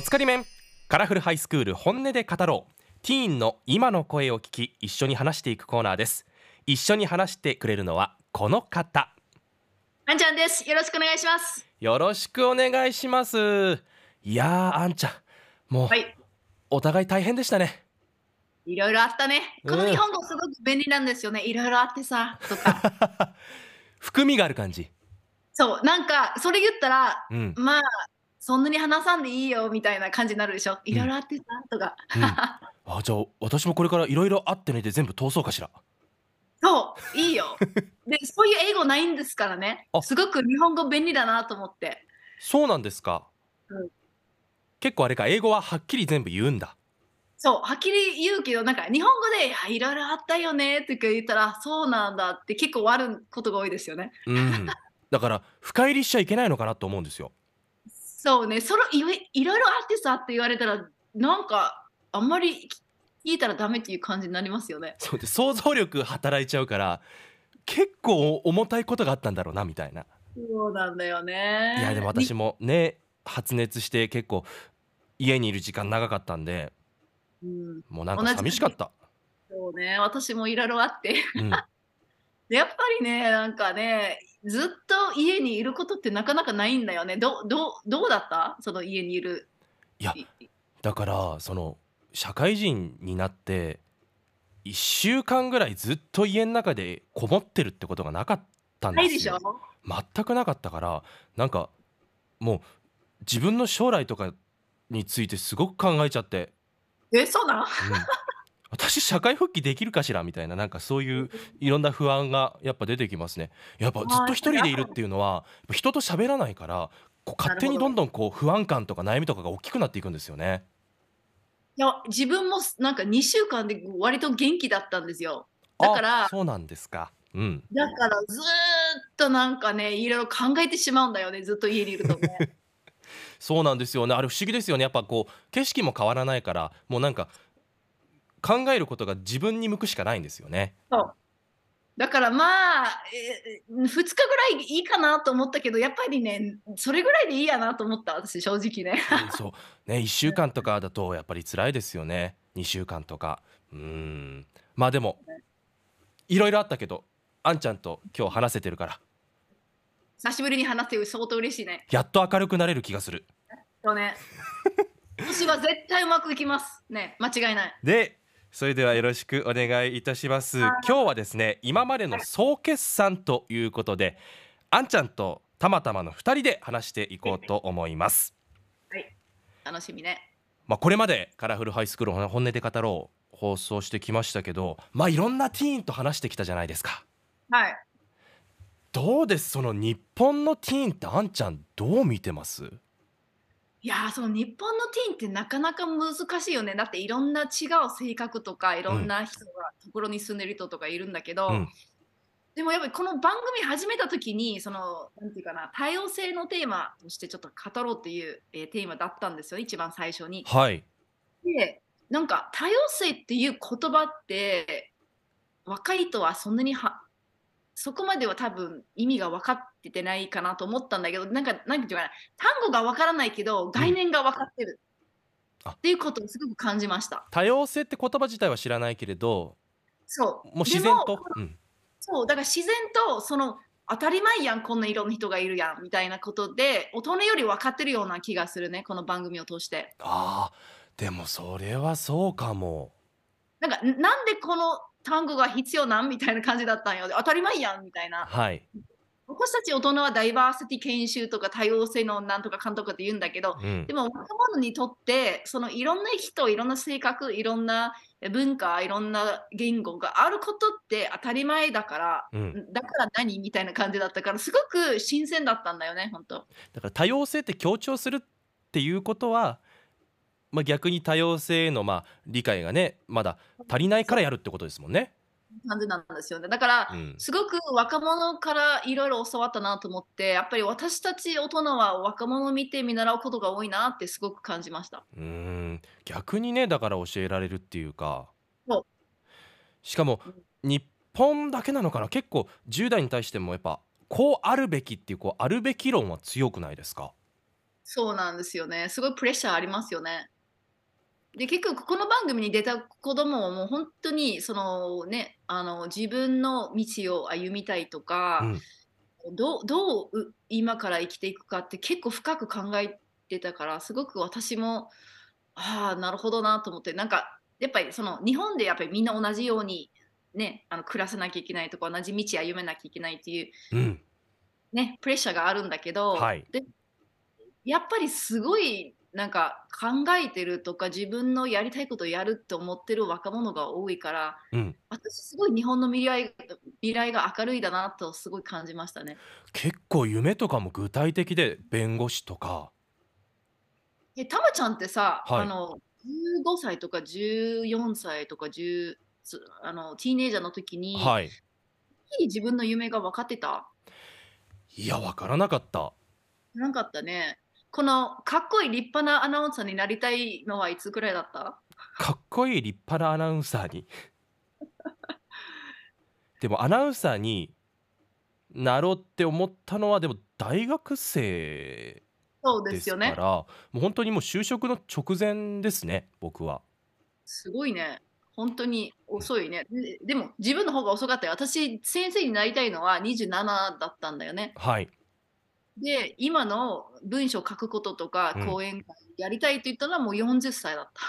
おつかり面カラフルハイスクール本音で語ろうティーンの今の声を聞き一緒に話していくコーナーです一緒に話してくれるのはこの方あんちゃんです。よろしくお願いします。よろしくお願いしますいやーあんちゃんもう、はい。お互い大変でしたねいろいろあったね。このうん日本語すごく便利なんですよね。いろいろあってさ、とか。含みがある感じそう、なんか、それ言ったら、うん、まあ、そんなに話さんでいいよみたいな感じになるでしょ？いろいろあってさ、とか。うんあじゃあ私もこれからいろいろあってねで全部通そうかしらそう、いいよ。で、そういう英語ないんですからねあ。すごく日本語便利だなと思って。そうなんですか、うん結構あれか英語ははっきり全部言うんだそう、はっきり言うけど、なんか日本語で、いろいろあったよねとか言ったら、そうなんだって結構悪いことが多いですよね。うんだから深入りしちゃいけないのかなと思うんですよそうね、それいろいろいろあってさって言われたら、なんかあんまり聞いたらダメっていう感じになりますよね。そうで想像力働いちゃうから結構重たいことがあったんだろうなみたいな。そうなんだよね。いやでも私もね発熱して結構家にいる時間長かったんでうん、もうなんか寂しかった、そうね、私もいろいろあって。うん、でやっぱりね、なんかね、ずっと家にいることってなかなかないんだよね。どどどうだった？その家にいる。いやだからその社会人になって1週間ぐらいずっと家の中でこもってるってことがなかったんですよ。でしょ？全くなかったからなんかもう自分の将来とかについてすごく考えちゃって、え、そうなんうん私社会復帰できるかしらみたいななんかそういういろんな不安がやっぱ出てきますね。やっぱずっと一人でいるっていうのは人と喋らないからこう勝手にどんどんこう不安感とか悩みとかが大きくなっていくんですよね。いや自分もなんか2週間で割と元気だったんですよ。だからあそうなんですか。うん。だからずーっとなんかね、いろいろ考えてしまうんだよね、ずっと家にいるとね。そうなんですよね。あれ不思議ですよね。やっぱこう景色も変わらないからもうなんか考えることが自分に向くしかないんですよねそうだからまあ、えー、2日ぐらいいいかなと思ったけど、やっぱりね、それぐらいでいいやなと思った、私、正直ね。うんそうね1週間とかだとやっぱり辛いですよね2週間とかうんまあでもいろいろあったけどあんちゃんと今日話せてるから久しぶりに話して相当嬉しいね。やっと明るくなれる気がするそうね。今年は絶対うまくいきます。ね、間違いない。でそれではよろしくお願いいたします。今日はですね今までの総決算ということであんちゃんとたまたまの2人で話していこうと思います。楽しみね。まあこれまでカラフルハイスクール本音で語ろう放送してきましたけどまあいろんなティーンと話してきたじゃないですか。はい。どうです？その日本のティーンってあんちゃんどう見てます？いやーその日本のティーンってなかなか難しいよね。だっていろんな違う性格とかいろんな人がところに住んでる人とかいるんだけど、うんでもやっぱりこの番組始めた時にそのなんていうかな多様性のテーマとしてちょっと語ろうっていう、えーテーマだったんですよ一番最初に。はいでなんか多様性っていう言葉って若い人はそんなにはそこまでは多分意味が分かっててないかなと思ったんだけどなんかなんていうかな単語が分からないけど概念が分かってる、あ。っていうことをすごく感じました。多様性って言葉自体は知らないけれどそう。もう自然と？うん。そう。だから自然とその当たり前やんこんな色の人がいるやんみたいなことで大人より分かってるような気がするねこの番組を通して。あーでもそれはそうかも。なんかなんでこの単語が必要なん？みたいな感じだったんよ。で当たり前やんみたいな。はい、私たち大人はダイバーシティ研修とか多様性のなんとかかんとかって言うんだけど、うんでも若者にとってそのいろんな人、いろんな性格、いろんな文化、いろんな言語があることって当たり前だから、うん、だから何？みたいな感じだったから、すごく新鮮だったんだよね、本当。だから多様性って強調するっていうことは、まあ、逆に多様性へのまあ理解がねまだ足りないからやるってことですもんね。感じなんですよね。だから、うんすごく若者からいろいろ教わったなと思って、やっぱり私たち大人は若者を見て見習うことが多いなってすごく感じました。うーん逆にねだから教えられるっていうかしかも日本だけなのかな？結構10代に対してもやっぱこうあるべきっていうこうあるべき論は強くないですか？そうなんですよね。すごいプレッシャーありますよね。で、結局この番組に出た子供はもう本当にそのね、あの自分の道を歩みたいとうか、ん。どうどうう今から生きていくかって結構深く考えてたから、すごく私も、ああ、なるほどなと思って、なんかやっぱりその日本でやっぱりみんな同じようにね、あの暮らさなきゃいけないとか、同じ道歩めなきゃいけないっていううん。ね、プレッシャーがあるんだけど、はい。でやっぱりすごいなんか考えてるとか自分のやりたいことをやるって思ってる若者が多いからうん。私すごい日本の未来未来が明るいだなとすごい感じましたね。結構夢とかも具体的で、弁護士とか。えたまちゃんってさ、はいあの15歳とか14歳とか10つあのティーネイジャーの時に、はい。自分の夢が分かってた？いや、わからなかった。なかったね。このかっこいい立派なアナウンサーになりたいのはいつくらいだった？かっこいい立派なアナウンサーに？でもアナウンサーになろうって思ったのはでも大学生そうでですすよね。からもう本当にもう就職の直前ですね僕は。すごいね。本当に遅いね。ででも自分の方が遅かったよ。私、先生になりたいのは27だったんだよね。はい。で、今の文章を書くこととかうん講演会やりたいと言ったのはもう40歳だった。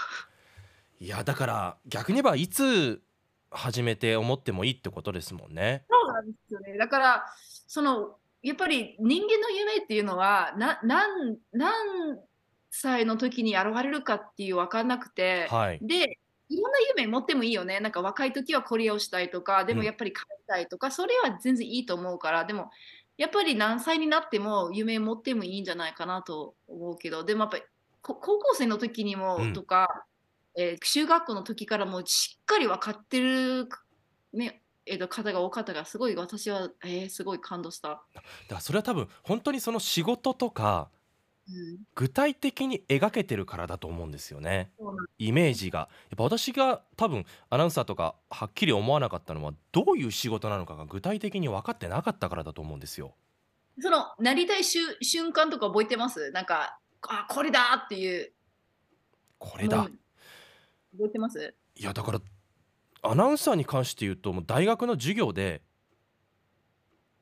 いやだから逆に言えばいつ始めて思ってもいいってことですもんね。そうなんですよね。だから、その、やっぱり人間の夢っていうのは、な何何歳の時に現れるかっていう分かんなくて、はい。で、いろんな夢持ってもいいよね。なんか若い時はこれをしたいとか、でもうんやっぱり帰りたいとか、それは全然いいと思うから、でもやっぱり何歳になっても夢持ってもいいんじゃないかなと思うけど、でもやっぱりこ高校生の時にもうんとか、えー中学校の時からもしっかり分かってる、ねえーと方が多かったから、すごい私は、えーすごい感動した。だからそれは多分本当にその仕事とかうん、具体的に描けてるからだと思うんですよね。イメージが。やっぱ私が多分アナウンサーとかはっきり思わなかったのはどういう仕事なのかが具体的に分かってなかったからだと思うんですよ。そのなりたい瞬瞬間とか覚えてます？なんか、あ、これだっていう。これだ。うん。覚えてます？いやだからアナウンサーに関して言うともう大学の授業で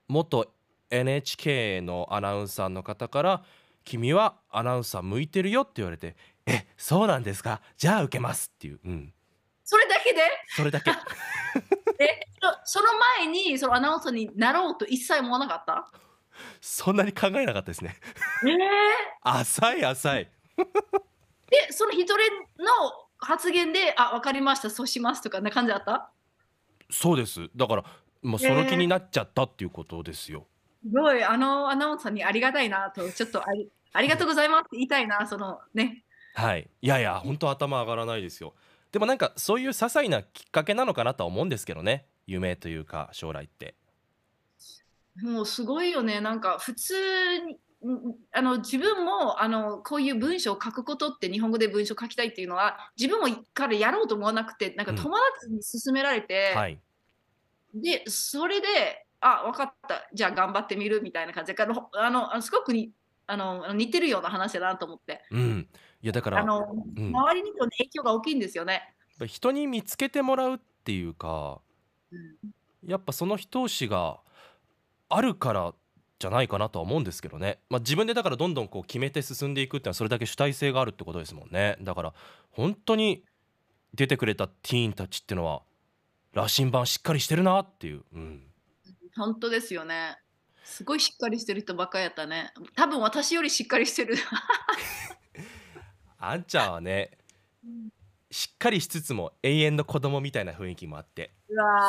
元 NHK のアナウンサーの方から「君はアナウンサー向いてるよ」って言われて「えそうなんですか？じゃあ受けます」っていう、うん、それだけで？それだけ。えそその前にそのアナウンサーになろうと一切思わなかった？そんなに考えなかったですね。え浅い浅い。でその一人の発言で「あ分かりましたそうします」とかな感じだった？そうです。だからもうその気になっちゃったっていうことですよ、すごいあのアナウンサーにありがたいなとちょっとありありがとうございます。って言いたいなそのね。はい。いやいや本当頭上がらないですよ。でもなんかそういう些細なきっかけなのかなとは思うんですけどね。夢というか将来って。もうすごいよね。なんか普通あの自分もあのこういう文章を書くことって日本語で文章を書きたいっていうのは自分もからやろうと思わなくてなんかうん。友達に勧められて、はい。でそれであ分かった。じゃあ頑張ってみるみたいな感じ。であのあのすごくにあの似てるような話だなと思って。うん。いやだからあの、うん。周りにも影響が大きいんですよね。人に見つけてもらうっていうかうん。やっぱその一押しがあるからじゃないかなとは思うんですけどね、まあ、自分でだからどんどんこう決めて進んでいくっていうのはそれだけ主体性があるってことですもんね。だから本当に出てくれたティーンたちっていうのは羅針盤しっかりしてるなっていう、うん、本当ですよね。すごいしっかりしてる人ばっかりやったね。多分私よりしっかりしてる。あんちゃんはねしっかりしつつも永遠の子供みたいな雰囲気もあって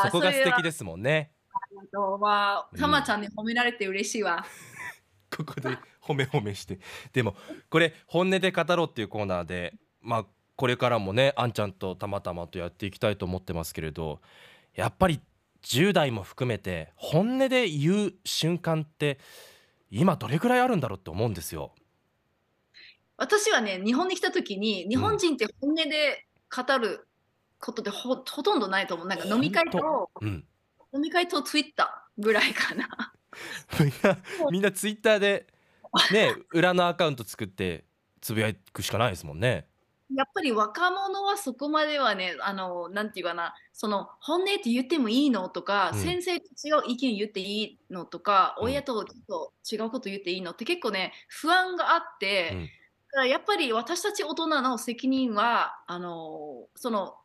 そこが素敵でですもんねす。まうんあ、たまちゃんに褒められて嬉しいわ。ここで褒め褒めしてでもこれ「本音で語ろう」っていうコーナーでまあこれからもねあんちゃんとたまたまとやっていきたいと思ってますけれどやっぱり10代も含めて本音で言う瞬間って今どれくらいあるんだろうって思うんですよ。私はね、日本に来た時に、日本人って本音で語ることでほほとんどないと思う。なんか飲み会と、うん、飲み会とツイッターぐらいかな。みんなみんなツイッターでね裏のアカウント作ってつぶやくしかないですもんね。やっぱり若者はそこまではね、あの、なんていうかな、その本音って言ってもいいのとか、うん先生と違う意見言っていいのとか、うん親とちょっと違うこと言っていいのって結構ね、不安があって、うんだからやっぱり私たち大人の責任は、あの、その、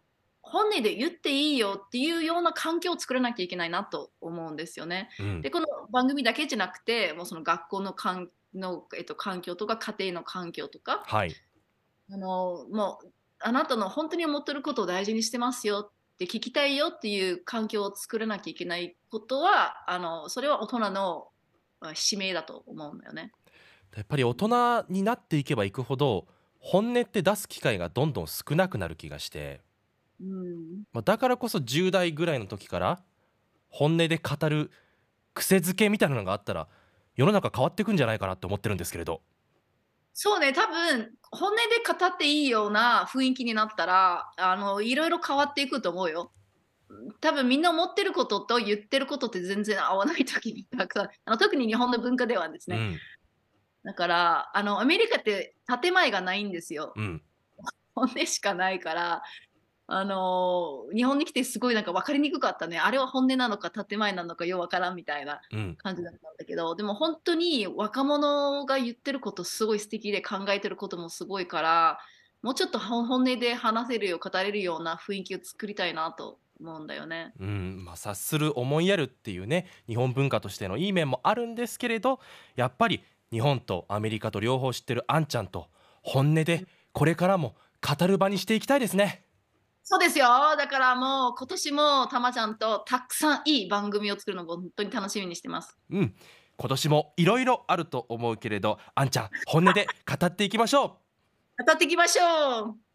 本音で言っていいよっていうような環境を作らなきゃいけないなと思うんですよね。うんで、この番組だけじゃなくて、もうその学校の環の、えっと、環境とか家庭の環境とか、はい。あのもうあなたの本当に思ってることを大事にしてますよって聞きたいよっていう環境を作らなきゃいけないことはあのそれは大人のあ使命だと思うんだよね。やっぱり大人になっていけばいくほど本音って出す機会がどんどん少なくなる気がして、うん、まあ、だからこそ10代ぐらいの時から本音で語る癖づけみたいなのがあったら世の中変わっていくんじゃないかなって思ってるんですけれど。そうね多分本音で語っていいような雰囲気になったらあのいろいろ変わっていくと思うよ。多分みんな思ってることと言ってることって全然合わない時にたくさんあの特に日本の文化ではですね、うんだからあのアメリカって建前がないんですよ。うん 本音しかないから、あのー日本に来てすごいなんか分かりにくかったね。あれは本音なのか建前なのかよう分からんみたいなうん感じだったんだけど、でも本当に若者が言ってることすごい素敵で考えてることもすごいから、もうちょっと本本音で話せるよう、語れるような雰囲気を作りたいなと思うんだよね。うんまあ、察する思いやるっていうね日本文化としてのいい面もあるんですけれどやっぱり日本とアメリカと両方知ってるあんちゃんと本音でこれからも語る場にしていきたいですね。そうですよ。だからもう今年もたまちゃんとたくさんいい番組を作るのを本当に楽しみにしてます。うん今年もいろいろあると思うけれどあんちゃん本音で語っていきましょう語っていきましょう